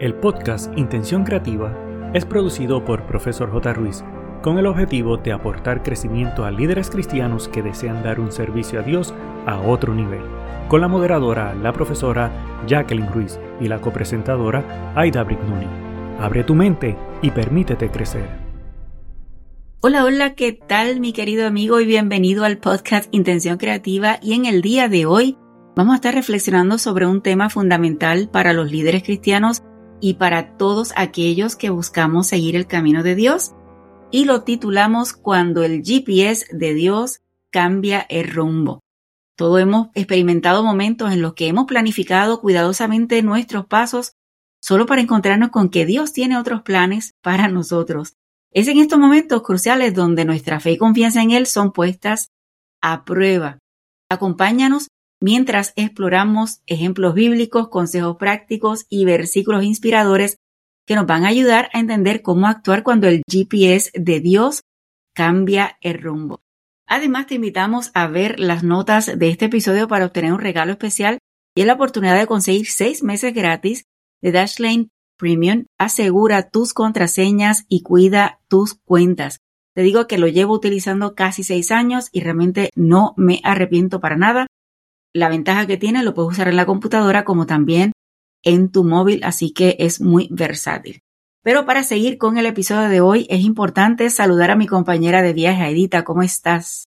El podcast Intención Creativa es producido por Profesor J. Ruiz con el objetivo de aportar crecimiento a líderes cristianos que desean dar un servicio a Dios a otro nivel, con la moderadora, la profesora Jacqueline Ruiz y la copresentadora Aida Brignoni. Abre tu mente y permítete crecer. Hola, hola, ¿qué tal mi querido amigo y bienvenido al podcast Intención Creativa y en el día de hoy vamos a estar reflexionando sobre un tema fundamental para los líderes cristianos y para todos aquellos que buscamos seguir el camino de Dios. Y lo titulamos Cuando el GPS de Dios cambia el rumbo. Todos hemos experimentado momentos en los que hemos planificado cuidadosamente nuestros pasos solo para encontrarnos con que Dios tiene otros planes para nosotros. Es en estos momentos cruciales donde nuestra fe y confianza en Él son puestas a prueba. Acompáñanos mientras exploramos ejemplos bíblicos, consejos prácticos y versículos inspiradores que nos van a ayudar a entender cómo actuar cuando el GPS de Dios cambia el rumbo. Además, te invitamos a ver las notas de este episodio para obtener un regalo especial y la oportunidad de conseguir seis meses gratis de Dashlane Premium. Asegura tus contraseñas y cuida tus cuentas. Te digo que lo llevo utilizando casi seis años y realmente no me arrepiento para nada la ventaja que tiene lo puedes usar en la computadora como también en tu móvil, así que es muy versátil. Pero para seguir con el episodio de hoy es importante saludar a mi compañera de viaje, Edita. ¿Cómo estás?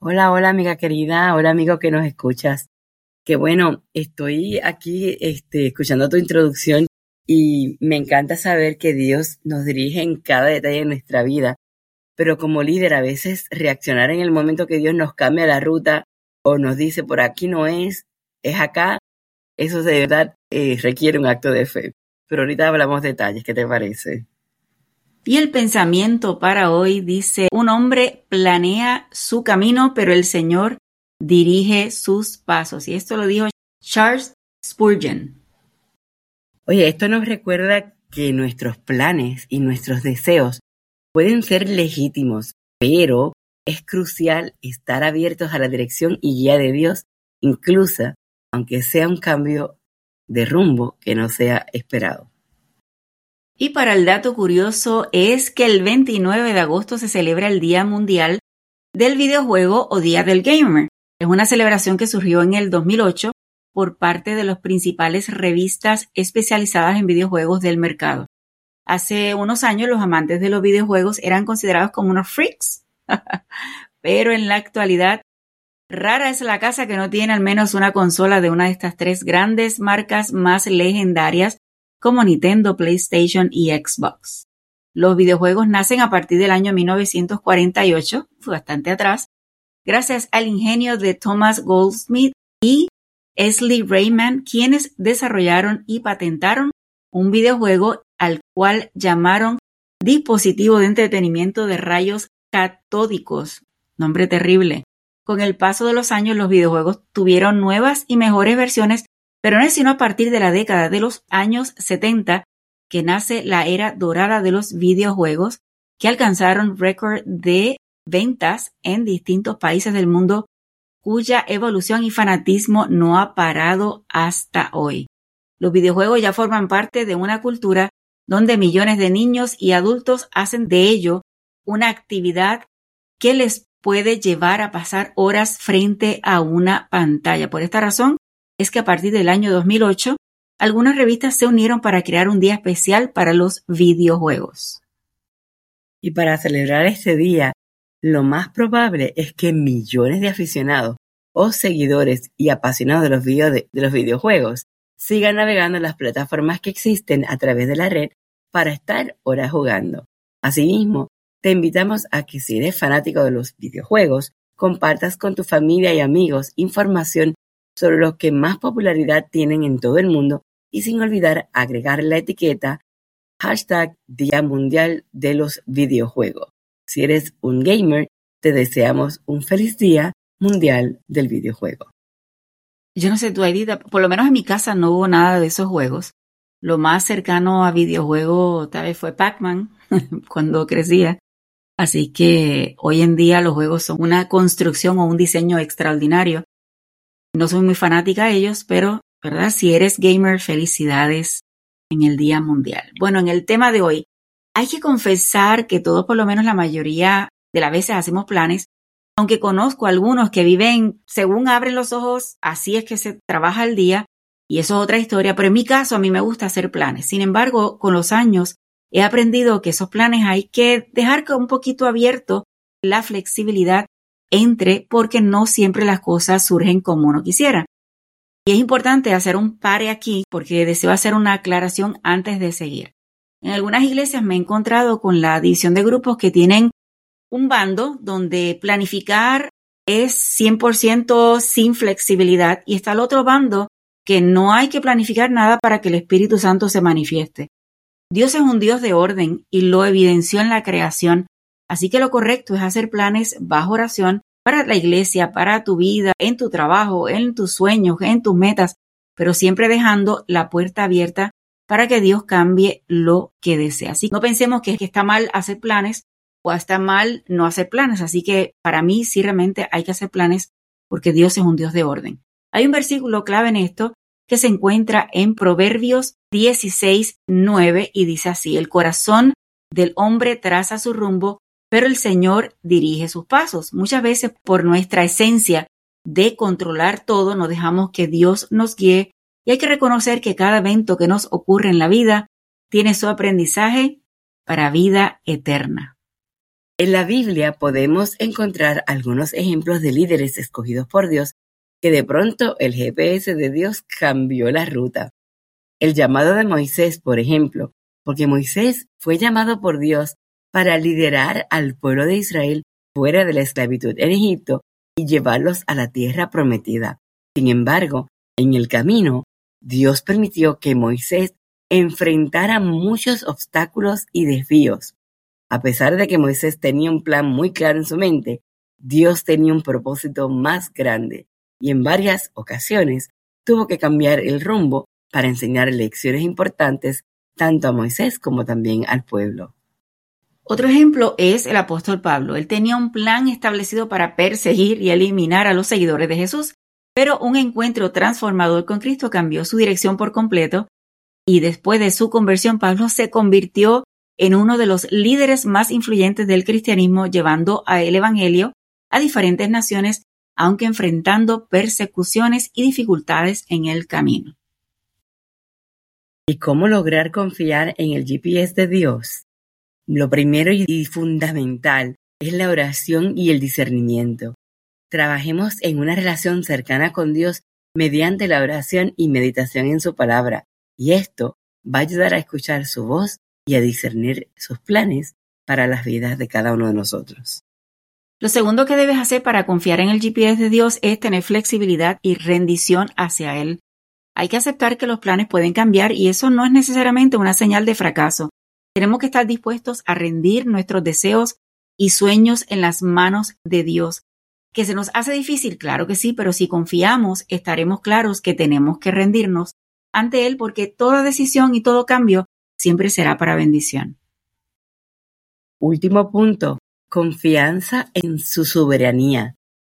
Hola, hola amiga querida, hola amigo que nos escuchas. Qué bueno, estoy aquí este, escuchando tu introducción y me encanta saber que Dios nos dirige en cada detalle de nuestra vida. Pero como líder a veces reaccionar en el momento que Dios nos cambia la ruta o nos dice por aquí no es, es acá, eso de verdad eh, requiere un acto de fe. Pero ahorita hablamos detalles, ¿qué te parece? Y el pensamiento para hoy dice, un hombre planea su camino, pero el Señor dirige sus pasos. Y esto lo dijo Charles Spurgeon. Oye, esto nos recuerda que nuestros planes y nuestros deseos pueden ser legítimos, pero es crucial estar abiertos a la dirección y guía de Dios, incluso aunque sea un cambio de rumbo que no sea esperado. Y para el dato curioso es que el 29 de agosto se celebra el Día Mundial del Videojuego o Día del Gamer. Es una celebración que surgió en el 2008 por parte de las principales revistas especializadas en videojuegos del mercado. Hace unos años los amantes de los videojuegos eran considerados como unos freaks Pero en la actualidad, rara es la casa que no tiene al menos una consola de una de estas tres grandes marcas más legendarias como Nintendo, PlayStation y Xbox. Los videojuegos nacen a partir del año 1948, bastante atrás, gracias al ingenio de Thomas Goldsmith y Esli Rayman, quienes desarrollaron y patentaron un videojuego al cual llamaron dispositivo de entretenimiento de rayos catódicos, nombre terrible. Con el paso de los años los videojuegos tuvieron nuevas y mejores versiones, pero no es sino a partir de la década de los años 70 que nace la era dorada de los videojuegos, que alcanzaron récord de ventas en distintos países del mundo, cuya evolución y fanatismo no ha parado hasta hoy. Los videojuegos ya forman parte de una cultura donde millones de niños y adultos hacen de ello una actividad que les puede llevar a pasar horas frente a una pantalla. Por esta razón es que a partir del año 2008, algunas revistas se unieron para crear un día especial para los videojuegos. Y para celebrar este día, lo más probable es que millones de aficionados o seguidores y apasionados de los, de los videojuegos sigan navegando las plataformas que existen a través de la red para estar horas jugando. Asimismo, te invitamos a que si eres fanático de los videojuegos, compartas con tu familia y amigos información sobre los que más popularidad tienen en todo el mundo y sin olvidar agregar la etiqueta hashtag Día Mundial de los Videojuegos. Si eres un gamer, te deseamos un feliz Día Mundial del Videojuego. Yo no sé, tu Aidita, por lo menos en mi casa no hubo nada de esos juegos. Lo más cercano a videojuego tal vez fue Pac-Man cuando crecía. Así que hoy en día los juegos son una construcción o un diseño extraordinario. No soy muy fanática de ellos, pero, ¿verdad? Si eres gamer, felicidades. en el Día Mundial. Bueno, en el tema de hoy, hay que confesar que todos, por lo menos la mayoría de las veces, hacemos planes, aunque conozco algunos que viven según abren los ojos, así es que se trabaja el día, y eso es otra historia, pero en mi caso a mí me gusta hacer planes. Sin embargo, con los años he aprendido que esos planes hay que dejar un poquito abierto la flexibilidad entre porque no siempre las cosas surgen como uno quisiera. Y es importante hacer un pare aquí porque deseo hacer una aclaración antes de seguir. En algunas iglesias me he encontrado con la división de grupos que tienen un bando donde planificar es 100% sin flexibilidad y está el otro bando que no hay que planificar nada para que el Espíritu Santo se manifieste. Dios es un Dios de orden y lo evidenció en la creación, así que lo correcto es hacer planes bajo oración para la iglesia, para tu vida, en tu trabajo, en tus sueños, en tus metas, pero siempre dejando la puerta abierta para que Dios cambie lo que desea. Así no pensemos que, está mal hacer planes o está mal no hacer planes. Así que para mí sí realmente hay que hacer planes porque Dios es un Dios de orden. Hay un versículo clave en esto que se encuentra en Proverbios 16, 9 y dice así, el corazón del hombre traza su rumbo, pero el Señor dirige sus pasos. Muchas veces por nuestra esencia de controlar todo, nos dejamos que Dios nos guíe y hay que reconocer que cada evento que nos ocurre en la vida tiene su aprendizaje para vida eterna. En la Biblia podemos encontrar algunos ejemplos de líderes escogidos por Dios que de pronto el GPS de Dios cambió la ruta. El llamado de Moisés, por ejemplo, porque Moisés fue llamado por Dios para liderar al pueblo de Israel fuera de la esclavitud en Egipto y llevarlos a la tierra prometida. Sin embargo, en el camino, Dios permitió que Moisés enfrentara muchos obstáculos y desvíos. A pesar de que Moisés tenía un plan muy claro en su mente, Dios tenía un propósito más grande y en varias ocasiones tuvo que cambiar el rumbo para enseñar lecciones importantes tanto a Moisés como también al pueblo. Otro ejemplo es el apóstol Pablo. Él tenía un plan establecido para perseguir y eliminar a los seguidores de Jesús, pero un encuentro transformador con Cristo cambió su dirección por completo y después de su conversión Pablo se convirtió en uno de los líderes más influyentes del cristianismo, llevando a el Evangelio a diferentes naciones, aunque enfrentando persecuciones y dificultades en el camino. ¿Y cómo lograr confiar en el GPS de Dios? Lo primero y fundamental es la oración y el discernimiento. Trabajemos en una relación cercana con Dios mediante la oración y meditación en su palabra, y esto va a ayudar a escuchar su voz y a discernir sus planes para las vidas de cada uno de nosotros. Lo segundo que debes hacer para confiar en el GPS de Dios es tener flexibilidad y rendición hacia Él. Hay que aceptar que los planes pueden cambiar y eso no es necesariamente una señal de fracaso. Tenemos que estar dispuestos a rendir nuestros deseos y sueños en las manos de Dios. ¿Que se nos hace difícil? Claro que sí, pero si confiamos, estaremos claros que tenemos que rendirnos ante Él porque toda decisión y todo cambio siempre será para bendición. Último punto, confianza en su soberanía.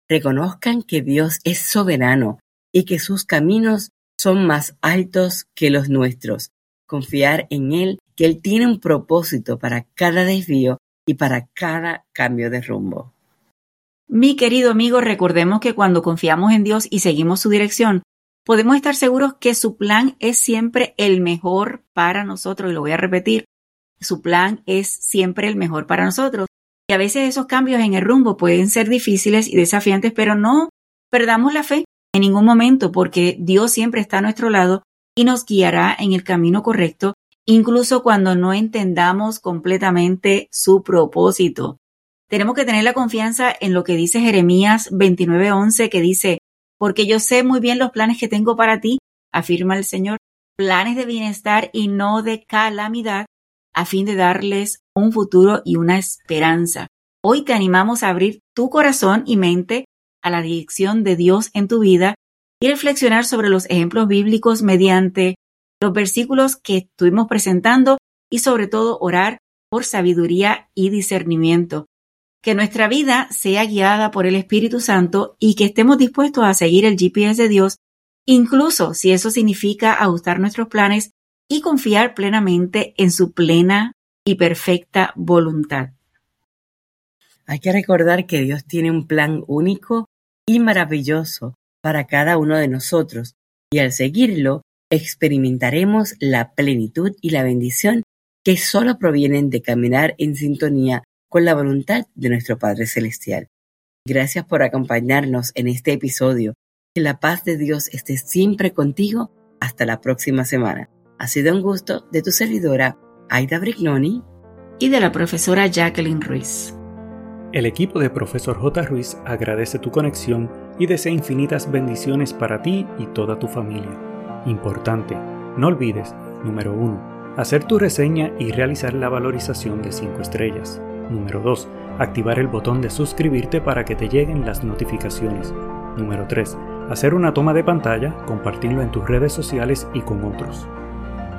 Reconozcan que Dios es soberano y que sus caminos son más altos que los nuestros. Confiar en Él que Él tiene un propósito para cada desvío y para cada cambio de rumbo. Mi querido amigo, recordemos que cuando confiamos en Dios y seguimos su dirección, podemos estar seguros que su plan es siempre el mejor para nosotros. Y lo voy a repetir, su plan es siempre el mejor para nosotros. Y a veces esos cambios en el rumbo pueden ser difíciles y desafiantes, pero no perdamos la fe en ningún momento porque Dios siempre está a nuestro lado y nos guiará en el camino correcto incluso cuando no entendamos completamente su propósito. Tenemos que tener la confianza en lo que dice Jeremías 29:11, que dice, porque yo sé muy bien los planes que tengo para ti, afirma el Señor, planes de bienestar y no de calamidad, a fin de darles un futuro y una esperanza. Hoy te animamos a abrir tu corazón y mente a la dirección de Dios en tu vida y reflexionar sobre los ejemplos bíblicos mediante los versículos que estuvimos presentando y sobre todo orar por sabiduría y discernimiento. Que nuestra vida sea guiada por el Espíritu Santo y que estemos dispuestos a seguir el GPS de Dios, incluso si eso significa ajustar nuestros planes y confiar plenamente en su plena y perfecta voluntad. Hay que recordar que Dios tiene un plan único y maravilloso para cada uno de nosotros y al seguirlo experimentaremos la plenitud y la bendición que solo provienen de caminar en sintonía con la voluntad de nuestro Padre Celestial. Gracias por acompañarnos en este episodio. Que la paz de Dios esté siempre contigo. Hasta la próxima semana. Ha sido un gusto de tu servidora, Aida Brignoni. Y de la profesora Jacqueline Ruiz. El equipo de Profesor J. Ruiz agradece tu conexión y desea infinitas bendiciones para ti y toda tu familia. Importante, no olvides, número 1, hacer tu reseña y realizar la valorización de 5 estrellas. Número 2, activar el botón de suscribirte para que te lleguen las notificaciones. Número 3, hacer una toma de pantalla, compartirlo en tus redes sociales y con otros.